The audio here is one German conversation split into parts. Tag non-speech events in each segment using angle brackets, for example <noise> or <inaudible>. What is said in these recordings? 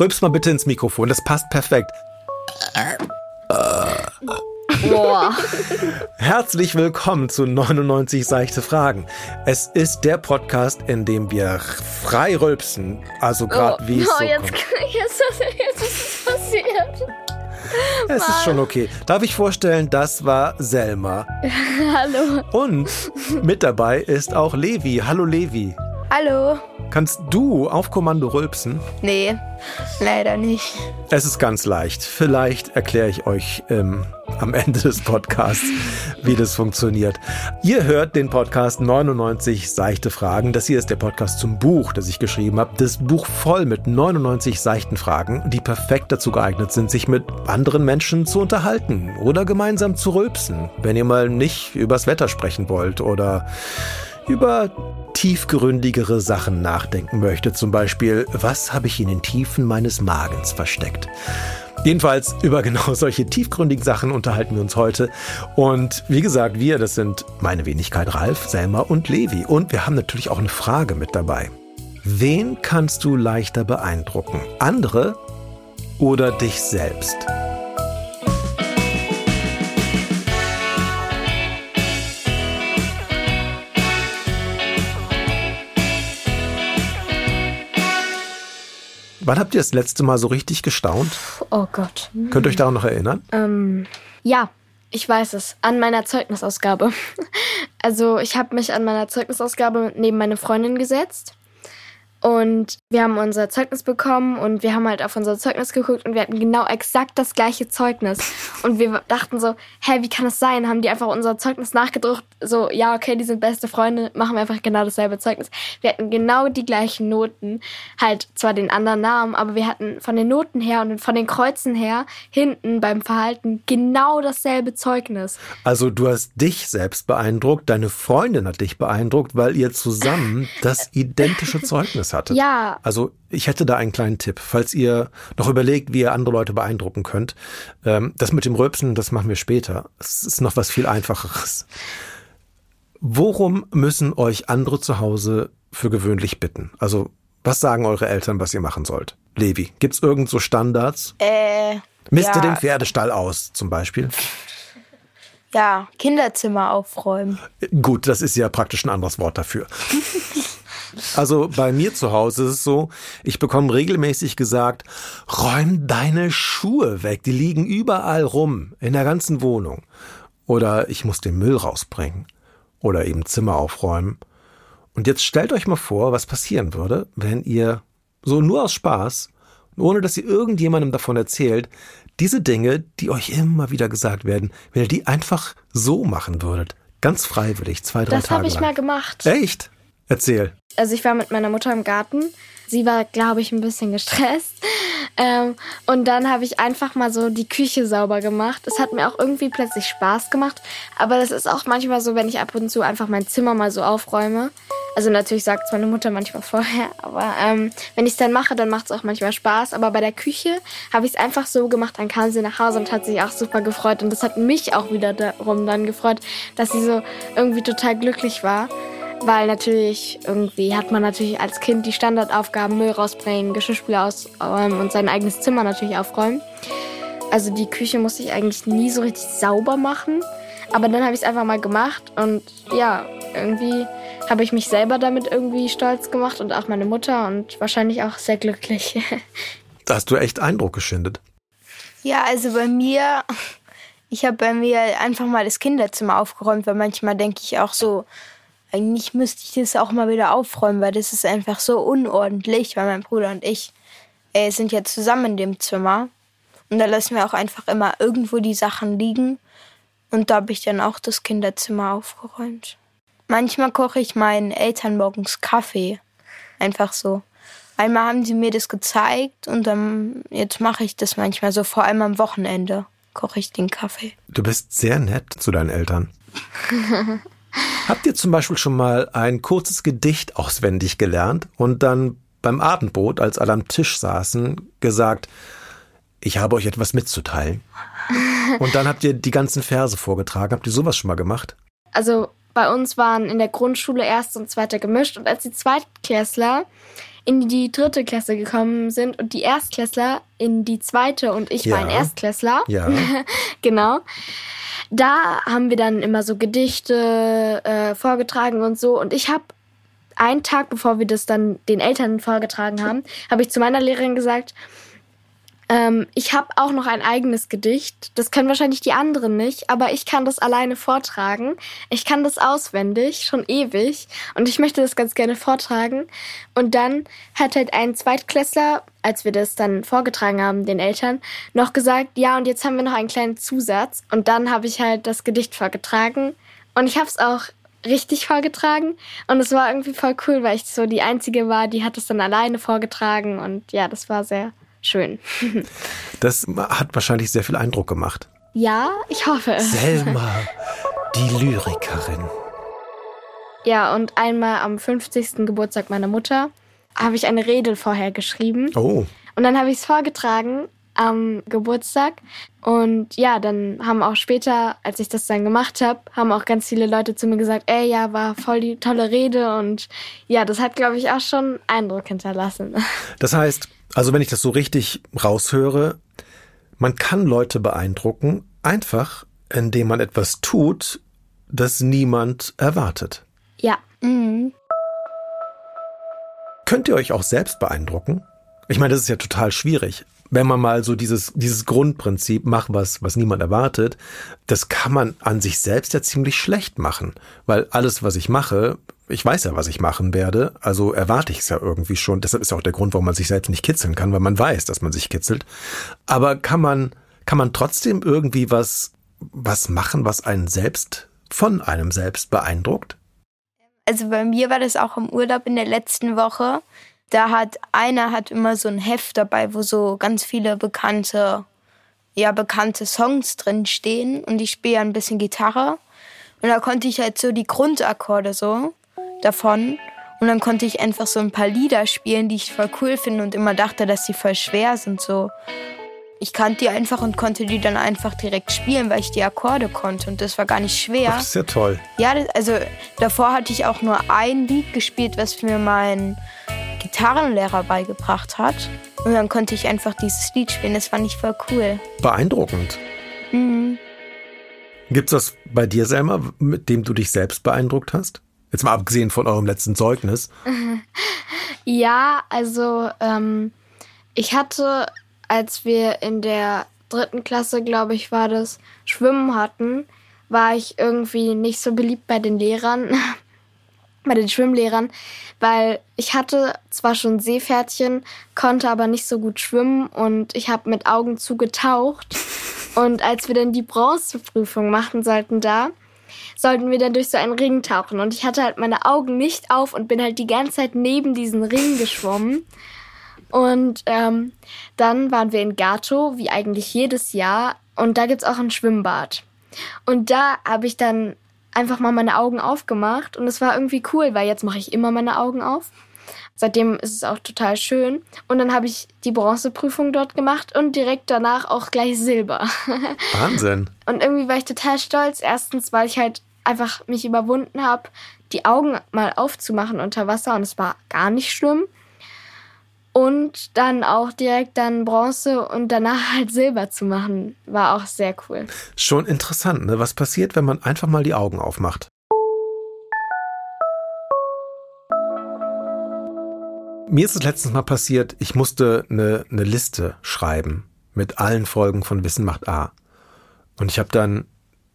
Rülps mal bitte ins Mikrofon, das passt perfekt. Boah. Herzlich willkommen zu 99 seichte Fragen. Es ist der Podcast, in dem wir frei rülpsen, also gerade oh, wie es oh, so jetzt, kommt. <laughs> jetzt, jetzt ist es passiert. Es ist schon okay. Darf ich vorstellen, das war Selma. <laughs> Hallo. Und mit dabei ist auch Levi. Hallo Levi. Hallo. Kannst du auf Kommando rülpsen? Nee, leider nicht. Es ist ganz leicht. Vielleicht erkläre ich euch ähm, am Ende des Podcasts, wie das funktioniert. Ihr hört den Podcast 99 seichte Fragen. Das hier ist der Podcast zum Buch, das ich geschrieben habe. Das Buch voll mit 99 seichten Fragen, die perfekt dazu geeignet sind, sich mit anderen Menschen zu unterhalten oder gemeinsam zu rülpsen, wenn ihr mal nicht übers Wetter sprechen wollt oder über tiefgründigere Sachen nachdenken möchte. Zum Beispiel, was habe ich in den Tiefen meines Magens versteckt? Jedenfalls über genau solche tiefgründigen Sachen unterhalten wir uns heute. Und wie gesagt, wir, das sind meine Wenigkeit Ralf, Selma und Levi. Und wir haben natürlich auch eine Frage mit dabei. Wen kannst du leichter beeindrucken? Andere oder dich selbst? Wann habt ihr das letzte Mal so richtig gestaunt? Oh Gott. Könnt ihr euch daran noch erinnern? Ähm, ja, ich weiß es. An meiner Zeugnisausgabe. <laughs> Also ich habe mich an meiner Zeugnisausgabe neben meine Freundin gesetzt. Und wir haben unser Zeugnis bekommen und wir haben halt auf unser Zeugnis geguckt und wir hatten genau exakt das gleiche Zeugnis. <laughs> Und wir dachten so, hä, wie kann das sein? Haben die einfach unser Zeugnis nachgedruckt? So, ja, okay, die sind beste Freunde, machen wir einfach genau dasselbe Zeugnis. Wir hatten genau die gleichen Noten, halt zwar den anderen Namen, aber wir hatten von den Noten her und von den Kreuzen her hinten beim Verhalten genau dasselbe Zeugnis. Also du hast dich selbst beeindruckt, deine Freundin hat dich beeindruckt, weil ihr zusammen <laughs> das identische Zeugnis hattet. Ja. Also ich hätte da einen kleinen Tipp, falls ihr noch überlegt, wie ihr andere Leute beeindrucken könnt. Ähm, das mit dem Rülpsen, das machen wir später. Es ist noch was viel einfacheres. Worum müssen euch andere zu Hause für gewöhnlich bitten? Also was sagen eure Eltern, was ihr machen sollt? Levi, gibt's irgend so Standards? Äh, Miste ja, den Pferdestall aus, zum Beispiel. ja, Kinderzimmer aufräumen. Gut, das ist ja praktisch ein anderes Wort dafür. <laughs> Also bei mir zu Hause ist es so, ich bekomme regelmäßig gesagt, räum deine Schuhe weg, die liegen überall rum, in der ganzen Wohnung. Oder ich muss den Müll rausbringen. Oder eben Zimmer aufräumen. Und jetzt stellt euch mal vor, was passieren würde, wenn ihr so nur aus Spaß, ohne dass ihr irgendjemandem davon erzählt, diese Dinge, die euch immer wieder gesagt werden, wenn ihr die einfach so machen würdet. Ganz freiwillig, zwei, drei Das Tage habe ich lang. mal gemacht. Echt? Erzähl. also ich war mit meiner Mutter im Garten. Sie war, glaube ich, ein bisschen gestresst. Ähm, und dann habe ich einfach mal so die Küche sauber gemacht. Es hat mir auch irgendwie plötzlich Spaß gemacht. Aber das ist auch manchmal so, wenn ich ab und zu einfach mein Zimmer mal so aufräume. Also natürlich sagt es meine Mutter manchmal <laughs> vorher. Aber ähm, wenn ich es dann mache, dann macht es auch manchmal Spaß. Aber bei der Küche habe ich es einfach so gemacht. Dann kam sie nach Hause und hat sich auch super gefreut. Und das hat mich auch wieder darum dann gefreut, dass sie so irgendwie total glücklich war. Weil natürlich irgendwie hat man natürlich als Kind die Standardaufgaben Müll rausbringen, Geschirrspüler ausräumen und sein eigenes Zimmer natürlich aufräumen. Also die Küche musste ich eigentlich nie so richtig sauber machen. Aber dann habe ich es einfach mal gemacht und ja, irgendwie habe ich mich selber damit irgendwie stolz gemacht und auch meine Mutter und wahrscheinlich auch sehr glücklich. <laughs> Da hast du echt Eindruck geschindet. Ja, also bei mir, ich habe bei mir einfach mal das Kinderzimmer aufgeräumt, weil manchmal denke ich auch so, eigentlich müsste ich das auch mal wieder aufräumen, weil das ist einfach so unordentlich, weil mein Bruder und ich äh, sind ja zusammen in dem Zimmer. Und da lassen wir auch einfach immer irgendwo die Sachen liegen. Und da habe ich dann auch das Kinderzimmer aufgeräumt. Manchmal koche ich meinen Eltern morgens Kaffee. Einfach so. Einmal haben sie mir das gezeigt und dann jetzt mache ich das manchmal so, vor allem am Wochenende koche ich den Kaffee. Du bist sehr nett zu deinen Eltern. <laughs> Habt ihr zum Beispiel schon mal ein kurzes Gedicht auswendig gelernt und dann beim Abendbrot, als alle am Tisch saßen, gesagt, ich habe euch etwas mitzuteilen? <laughs> Und dann habt ihr die ganzen Verse vorgetragen. Habt ihr sowas schon mal gemacht? Also bei uns waren in der Grundschule erste und zweite gemischt und als die Zweitklässler in die dritte Klasse gekommen sind und die Erstklässler in die zweite und ich Ja. war ein Erstklässler. Ja. <laughs> genau. Da haben wir dann immer so Gedichte äh, vorgetragen und so. Und ich habe einen Tag, bevor wir das dann den Eltern vorgetragen haben, habe ich zu meiner Lehrerin gesagt, ähm, ich habe auch noch ein eigenes Gedicht. Das können wahrscheinlich die anderen nicht, aber ich kann das alleine vortragen. Ich kann das auswendig, schon ewig. Und ich möchte das ganz gerne vortragen. Und dann hat halt ein Zweitklässler, als wir das dann vorgetragen haben, den Eltern, noch gesagt, ja, und jetzt haben wir noch einen kleinen Zusatz. Und dann habe ich halt das Gedicht vorgetragen. Und ich habe es auch richtig vorgetragen. Und es war irgendwie voll cool, weil ich so die Einzige war, die hat es dann alleine vorgetragen. Und ja, das war sehr schön. Das hat wahrscheinlich sehr viel Eindruck gemacht. Ja, ich hoffe es. Selma, die Lyrikerin. Ja, und einmal am 50. Geburtstag meiner Mutter habe ich eine Rede vorher geschrieben. Oh, Und dann habe ich es vorgetragen am Geburtstag. Und ja, dann haben auch später, als ich das dann gemacht habe, haben auch ganz viele Leute zu mir gesagt, ey, ja, war voll die tolle Rede. Und ja, das hat, glaube ich, auch schon Eindruck hinterlassen. das heißt, also wenn ich das so richtig raushöre, man kann Leute beeindrucken, einfach indem man etwas tut, das niemand erwartet. ja. Könnt ihr euch auch selbst beeindrucken? Ich meine, das ist ja total schwierig. Wenn man mal so dieses, dieses Grundprinzip, mach was, was niemand erwartet, das kann man an sich selbst ja ziemlich schlecht machen. Weil alles, was ich mache, ich weiß ja, was ich machen werde, also erwarte ich es ja irgendwie schon. Deshalb ist ja auch der Grund, warum man sich selbst nicht kitzeln kann, weil man weiß, dass man sich kitzelt. Aber kann man, kann man trotzdem irgendwie was, was machen, was einen selbst, von einem selbst beeindruckt? Also bei mir war das auch im Urlaub in der letzten Woche. Da hat einer hat immer so ein Heft dabei, wo so ganz viele bekannte, ja, bekannte Songs drin stehen und ich spiele ein bisschen Gitarre. Und da konnte ich halt so die Grundakkorde so davon. Und dann konnte ich einfach so ein paar Lieder spielen, die ich voll cool finde und immer dachte, dass sie voll schwer sind so. Ich kannte die einfach und konnte die dann einfach direkt spielen, weil ich die Akkorde konnte und das war gar nicht schwer. Das ist ja toll. Ja, also davor hatte ich auch nur ein Lied gespielt, was mir mein Gitarrenlehrer beigebracht hat. Und dann konnte ich einfach dieses Lied spielen. Das fand ich voll cool. Beeindruckend. Mhm. Gibt's das bei dir, Selma, mit dem du dich selbst beeindruckt hast? Jetzt mal abgesehen von eurem letzten Zeugnis. <laughs> Ja, also ähm, ich hatte, als wir in der dritten Klasse, glaube ich, war das, Schwimmen hatten, war ich irgendwie nicht so beliebt bei den Lehrern, <laughs> bei den Schwimmlehrern, weil ich hatte zwar schon Seepferdchen, konnte aber nicht so gut schwimmen und ich habe mit Augen zugetaucht. <laughs> Und als wir dann die Bronzeprüfung machen sollten da, sollten wir dann durch so einen Ring tauchen. Und ich hatte halt meine Augen nicht auf und bin halt die ganze Zeit neben diesen Ring geschwommen. Und ähm, dann waren wir in Gato, wie eigentlich jedes Jahr. Und da gibt's auch ein Schwimmbad. Und da habe ich dann einfach mal meine Augen aufgemacht. Und es war irgendwie cool, weil jetzt mache ich immer meine Augen auf. Seitdem ist es auch total schön. Und dann habe ich die Bronzeprüfung dort gemacht und direkt danach auch gleich Silber. <laughs> Wahnsinn. Und irgendwie war ich total stolz. Erstens, weil ich halt einfach mich überwunden habe, die Augen mal aufzumachen unter Wasser und es war gar nicht schlimm. Und dann auch direkt dann Bronze und danach halt Silber zu machen, war auch sehr cool. Schon interessant, ne? Was passiert, wenn man einfach mal die Augen aufmacht? Mir ist es letztens mal passiert, ich musste eine, eine Liste schreiben mit allen Folgen von Wissen macht A. Und ich habe dann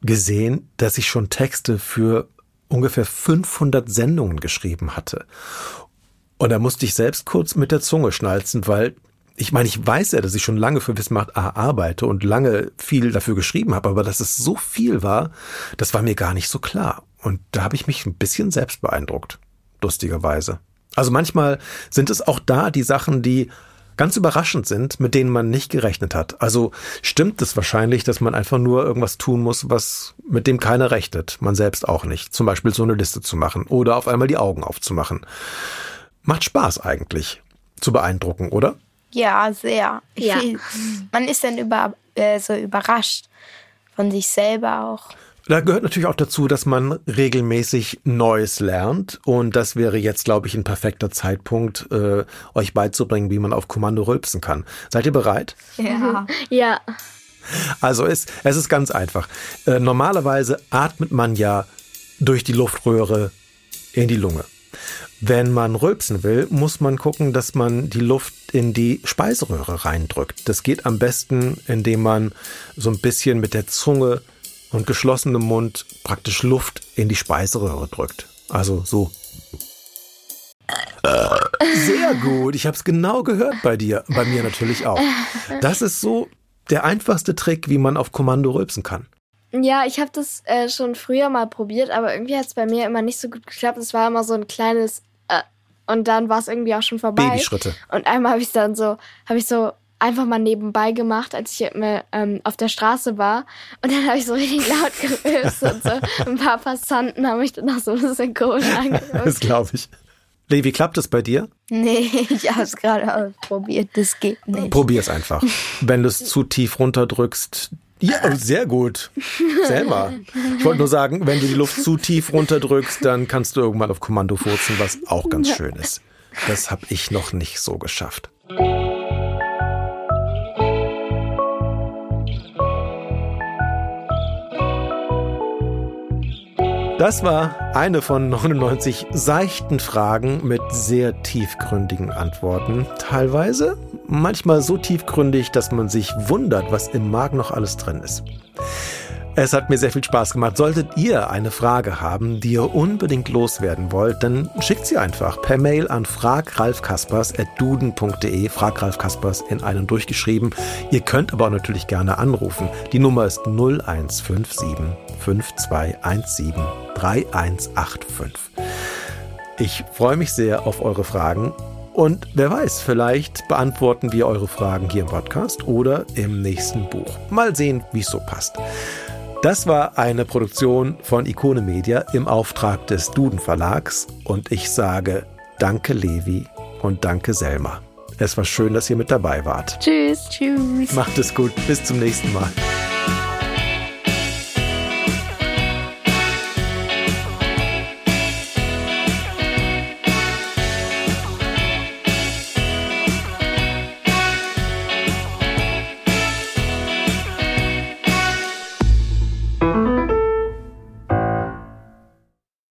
gesehen, dass ich schon Texte für ungefähr 500 Sendungen geschrieben hatte. Und da musste ich selbst kurz mit der Zunge schnalzen, weil ich meine, ich weiß ja, dass ich schon lange für Wissen macht A arbeite und lange viel dafür geschrieben habe, aber dass es so viel war, das war mir gar nicht so klar. Und da habe ich mich ein bisschen selbst beeindruckt, lustigerweise. Also manchmal sind es auch da die Sachen, die ganz überraschend sind, mit denen man nicht gerechnet hat. Also stimmt es wahrscheinlich, dass man einfach nur irgendwas tun muss, was mit dem keiner rechnet, man selbst auch nicht. Zum Beispiel so eine Liste zu machen oder auf einmal die Augen aufzumachen. Macht Spaß eigentlich, zu beeindrucken, oder? Ja, sehr. Ich Ja. Find, man ist dann über, äh, so überrascht von sich selber auch. Da gehört natürlich auch dazu, dass man regelmäßig Neues lernt. Und das wäre jetzt, glaube ich, ein perfekter Zeitpunkt, äh, euch beizubringen, wie man auf Kommando rülpsen kann. Seid ihr bereit? Ja. Ja. Also es, es ist ganz einfach. Äh, normalerweise atmet man ja durch die Luftröhre in die Lunge. Wenn man rülpsen will, muss man gucken, dass man die Luft in die Speiseröhre reindrückt. Das geht am besten, indem man so ein bisschen mit der Zunge und geschlossenem Mund praktisch Luft in die Speiseröhre drückt. Also so. Sehr gut. Ich habe es genau gehört bei dir, bei mir natürlich auch. Das ist so der einfachste Trick, wie man auf Kommando rülpsen kann. Ja, ich habe das äh, schon früher mal probiert, aber irgendwie hat es bei mir immer nicht so gut geklappt. Es war immer so ein kleines äh, und dann war es irgendwie auch schon vorbei. Babyschritte. Und einmal habe ich dann so, habe ich so einfach mal nebenbei gemacht, als ich äh, ähm, auf der Straße war. Und dann habe ich so richtig laut gerülpst und so. Ein paar Passanten haben mich dann auch so ein bisschen komisch angeguckt. Das glaube ich. Levi, klappt es bei dir? Nee, ich habe es gerade ausprobiert. Das geht nicht. Probier es einfach. Wenn du es zu tief runterdrückst. Ja, sehr gut. Selber. Ich wollte nur sagen, wenn du die Luft zu tief runterdrückst, dann kannst du irgendwann auf Kommando furzen, was auch ganz schön ist. Das habe ich noch nicht so geschafft. Das war eine von 99 seichten Fragen mit sehr tiefgründigen Antworten. Teilweise manchmal so tiefgründig, dass man sich wundert, was im Magen noch alles drin ist. Es hat mir sehr viel Spaß gemacht. Solltet ihr eine Frage haben, die ihr unbedingt loswerden wollt, dann schickt sie einfach per Mail an fragralfkaspers.duden.de. Frag Ralf Kaspers in einem durchgeschrieben. Ihr könnt aber auch natürlich gerne anrufen. Die Nummer ist 0157 5217 3185. Ich freue mich sehr auf eure Fragen und wer weiß, vielleicht beantworten wir eure Fragen hier im Podcast oder im nächsten Buch. Mal sehen, wie es so passt. Das war eine Produktion von Ikone Media im Auftrag des Duden Verlags und ich sage Danke Levi und danke Selma. Es war schön, dass ihr mit dabei wart. Tschüss. Tschüss. Macht es gut. Bis zum nächsten Mal.